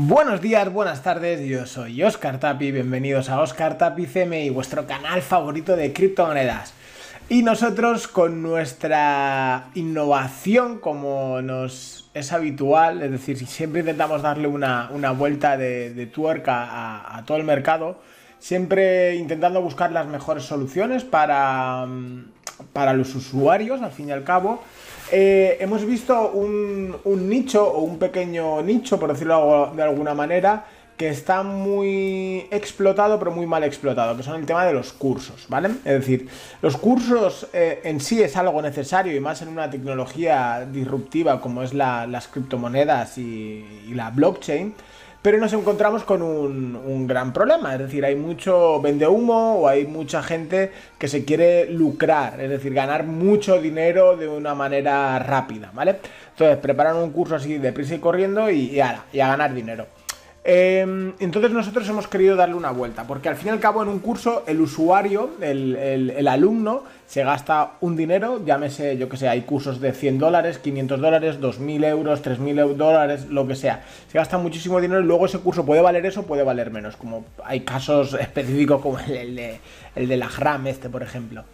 Buenos días, buenas tardes, yo soy Oscar Tapi, bienvenidos a Oscar Tapi CMI, vuestro canal favorito de criptomonedas. Y nosotros con nuestra innovación, como nos es habitual, es decir, siempre intentamos darle una, vuelta de, tuerca a, todo el mercado, siempre intentando buscar las mejores soluciones para, para los usuarios, al fin y al cabo, eh, hemos visto un, nicho o un pequeño nicho, por decirlo de alguna manera, que está muy explotado, pero muy mal explotado, que son el tema de los cursos, ¿vale? Es decir, los cursos eh, en sí es algo necesario y más en una tecnología disruptiva como es las criptomonedas y la blockchain pero nos encontramos con un, gran problema, es decir, hay mucho vende humo o hay mucha gente que se quiere lucrar, es decir, ganar mucho dinero de una manera rápida, ¿vale? Entonces preparan un curso así de prisa y corriendo y, y, y a ganar dinero. Em, entonces nosotros hemos querido darle una vuelta, porque al fin y al cabo en un curso el usuario, el, alumno, se gasta un dinero, llámese, yo que sé, hay cursos de 100 dólares, 500 dólares, 2.000 euros, 3.000 dólares, lo que sea. Se gasta muchísimo dinero y luego ese curso puede valer eso, puede valer menos, como hay casos específicos como el, de, el de la GRAM este, por ejemplo.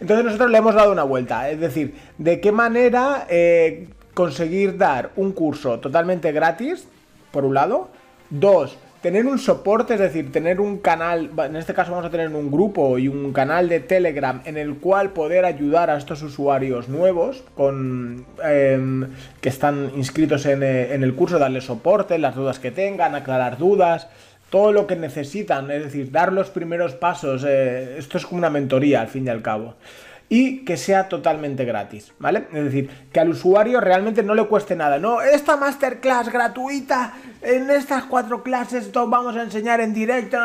Entonces nosotros le hemos dado una vuelta, es decir, de qué manera eh, conseguir dar un curso totalmente gratis, por un lado, Dos, tener un soporte, es decir, tener un canal, en este caso vamos a tener un grupo y un canal de Telegram en el cual poder ayudar a estos usuarios nuevos con, em, que están inscritos en, eh, el curso, darles soporte, las dudas que tengan, aclarar dudas, todo lo que necesitan, es decir, dar los primeros pasos. Eh, esto es como una mentoría al fin y al cabo y que sea totalmente gratis, ¿vale? Es decir, que al usuario realmente no le cueste nada. No, esta masterclass gratuita, en estas cuatro clases vamos a enseñar en directo.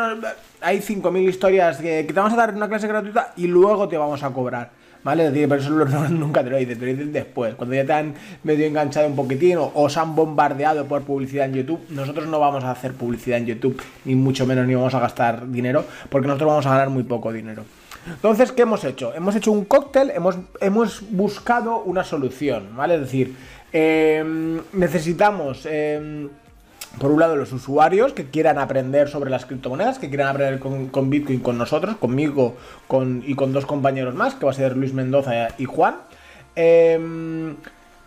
Hay 5.000 historias que, te vamos a dar una clase gratuita y luego te vamos a cobrar. ¿Vale? Pero eso nunca te lo dicen, te lo dicen después, cuando ya te han medio enganchado un poquitín o os han bombardeado por publicidad en YouTube. Nosotros no vamos a hacer publicidad en YouTube, ni mucho menos ni vamos a gastar dinero, porque nosotros vamos a ganar muy poco dinero. Entonces, ¿qué hemos hecho? Hemos hecho un cóctel, hemos, hemos buscado una solución, ¿vale? Es decir, em, necesitamos... Em, por un lado, los usuarios que quieran aprender sobre las criptomonedas, que quieran aprender con, Bitcoin con nosotros, conmigo con, y con dos compañeros más, que va a ser Luis Mendoza y Juan. Em,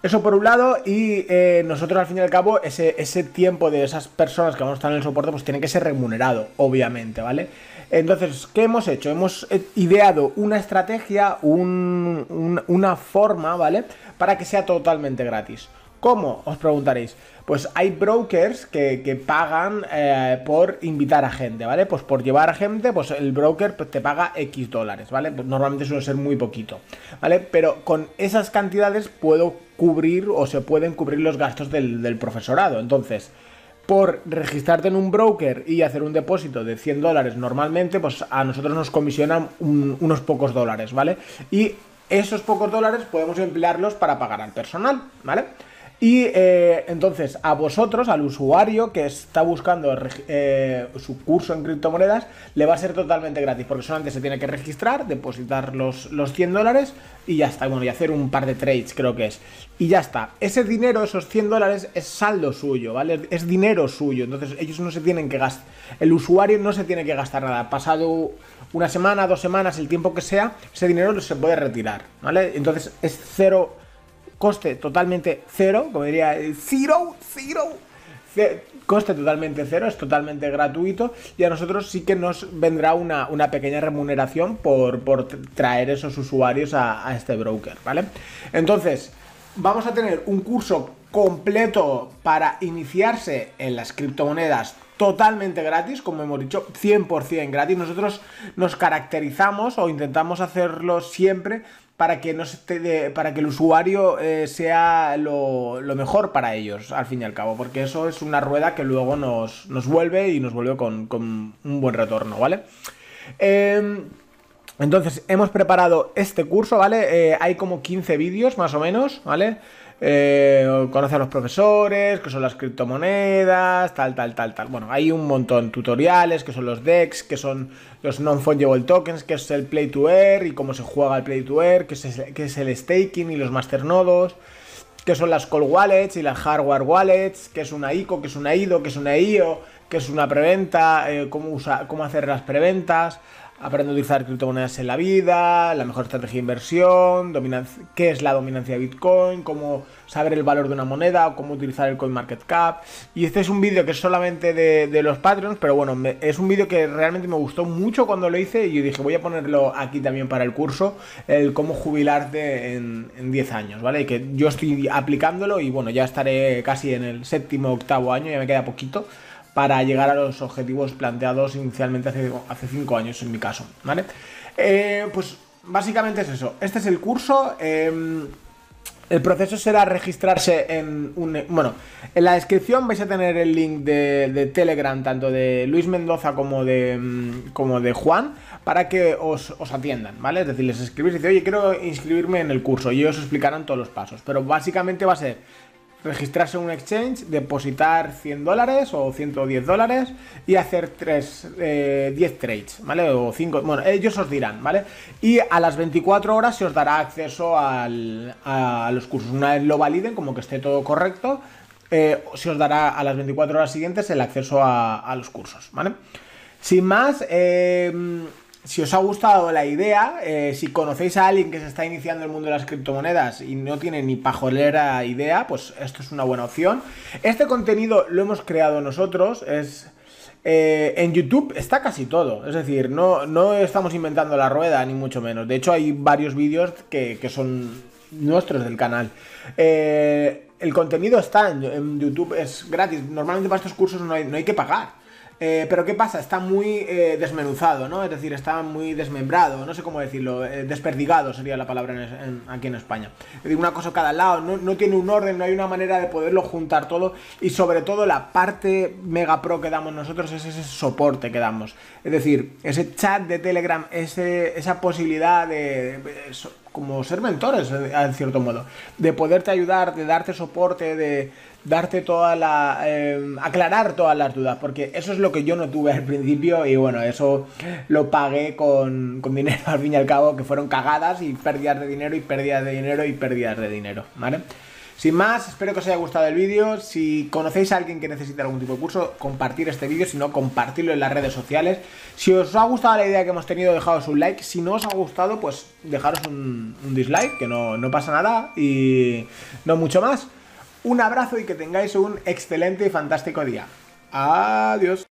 eso por un lado, y eh, nosotros al fin y al cabo, ese, ese tiempo de esas personas que vamos a estar en el soporte, pues tiene que ser remunerado, obviamente, ¿vale? Entonces, ¿qué hemos hecho? Hemos eh, ideado una estrategia, una forma, ¿vale? Para que sea totalmente gratis. ¿Cómo? Os preguntaréis. Pues hay brokers que, pagan eh, por invitar a gente, ¿vale? Pues por llevar a gente, pues el broker pues, te paga X dólares, ¿vale? Pues normalmente suele ser muy poquito, ¿vale? Pero con esas cantidades puedo cubrir o se pueden cubrir los gastos del, del profesorado. Entonces, por registrarte en un broker y hacer un depósito de 100 dólares normalmente, pues a nosotros nos comisionan unos pocos dólares, ¿vale? Y esos pocos dólares podemos emplearlos para pagar al personal, ¿vale? Y eh, entonces a vosotros, al usuario que está buscando eh, su curso en criptomonedas, le va a ser totalmente gratis, porque solamente se tiene que registrar, depositar los, los 100 dólares y ya está. Bueno, y hacer un par de trades, creo que es. Y ya está. Ese dinero, esos 100 dólares, es saldo suyo, ¿vale? Es dinero suyo. Entonces ellos no se tienen que gastar, el usuario no se tiene que gastar nada. Pasado una semana, dos semanas, el tiempo que sea, ese dinero se puede retirar, ¿vale? Entonces es cero coste totalmente cero, como diría, cero, cero, coste totalmente cero, es totalmente gratuito y a nosotros sí que nos vendrá una, pequeña remuneración por, traer esos usuarios a este broker, ¿vale? Entonces, vamos a tener un curso completo para iniciarse en las criptomonedas totalmente gratis, como hemos dicho, 100% gratis. Nosotros nos caracterizamos o intentamos hacerlo siempre para que, no para que el usuario eh, sea lo, mejor para ellos, al fin y al cabo, porque eso es una rueda que luego nos, vuelve y nos vuelve con, un buen retorno, ¿vale? Em, entonces, hemos preparado este curso, ¿vale? Eh, hay como 15 vídeos más o menos, ¿vale? Eh, conoce a los profesores, que son las criptomonedas, tal, tal, tal, tal. Bueno, hay un montón de tutoriales, que son los DEX, que son los non-fungible tokens, que es el play to earn y cómo se juega el play to earn, que es, que el staking y los masternodos. qué son las cold wallets y las hardware wallets, qué es una ICO, qué es una IDO, qué es una IO, qué es una preventa, eh, cómo hacer las preventas, aprende a utilizar criptomonedas en la vida, la mejor estrategia de inversión, qué es la dominancia de Bitcoin, cómo saber el valor de una moneda o cómo utilizar el CoinMarketCap. Y este es un vídeo que es solamente de, los Patreons, pero bueno, es un vídeo que realmente me gustó mucho cuando lo hice y yo dije voy a ponerlo aquí también para el curso, el cómo jubilarte en, en 10 años, ¿vale? Y que yo estoy aplicándolo y bueno, ya estaré casi en el séptimo, octavo año, ya me queda poquito para llegar a los objetivos planteados inicialmente hace, hace cinco años en mi caso, ¿vale? Eh, pues básicamente es eso. Este es el curso. Em, el proceso será registrarse en un... Bueno, en la descripción vais a tener el link de, Telegram, tanto de Luis Mendoza como de, em, como de Juan, para que os, atiendan, ¿vale? Es decir, les escribís y dice, oye, quiero inscribirme en el curso y ellos os explicarán todos los pasos. Pero básicamente va a ser registrarse en un exchange, depositar 100 dólares o 110 dólares y hacer 3, 10 eh, trades, ¿vale? O 5, bueno, ellos os dirán, ¿vale? Y a las 24 horas se os dará acceso a los cursos. Una vez lo validen, como que esté todo correcto, eh, se os dará a las 24 horas siguientes el acceso a, a los cursos, ¿vale? Sin más, eh, si os ha gustado la idea, eh, si conocéis a alguien que se está iniciando el mundo de las criptomonedas y no tiene ni pajolera idea, pues esto es una buena opción. Este contenido lo hemos creado nosotros, es... Eh, en YouTube está casi todo, es decir, no, no estamos inventando la rueda, ni mucho menos. De hecho, hay varios vídeos que, son nuestros del canal. Eh, el contenido está en, YouTube, es gratis. Normalmente para estos cursos no no hay que pagar. Eh, pero ¿qué pasa? Está muy eh, desmenuzado, ¿no? Es decir, está muy desmembrado, no sé cómo decirlo, eh, desperdigado sería la palabra aquí en España. Es decir, una cosa cada lado, no, tiene un orden, no hay una manera de poderlo juntar todo y sobre todo la parte mega pro que damos nosotros es ese soporte que damos. Es decir, ese chat de Telegram, ese, esa posibilidad de, como ser mentores, en cierto modo, de poderte ayudar, de darte soporte, de darte toda la... Eh, aclarar todas las dudas, porque eso es lo que yo no tuve al principio y bueno, eso lo pagué con, con dinero al fin y al cabo, que fueron cagadas y pérdidas de dinero y pérdidas de dinero y pérdidas de dinero, ¿vale? Sin más, espero que os haya gustado el vídeo. Si conocéis a alguien que necesite algún tipo de curso, compartir este vídeo, si no, compartirlo en las redes sociales. Si os ha gustado la idea que hemos tenido, dejaros un like. Si no os ha gustado, pues dejaros un, dislike, que no, no pasa nada y no mucho más. Un abrazo y que tengáis un excelente y fantástico día. Adiós.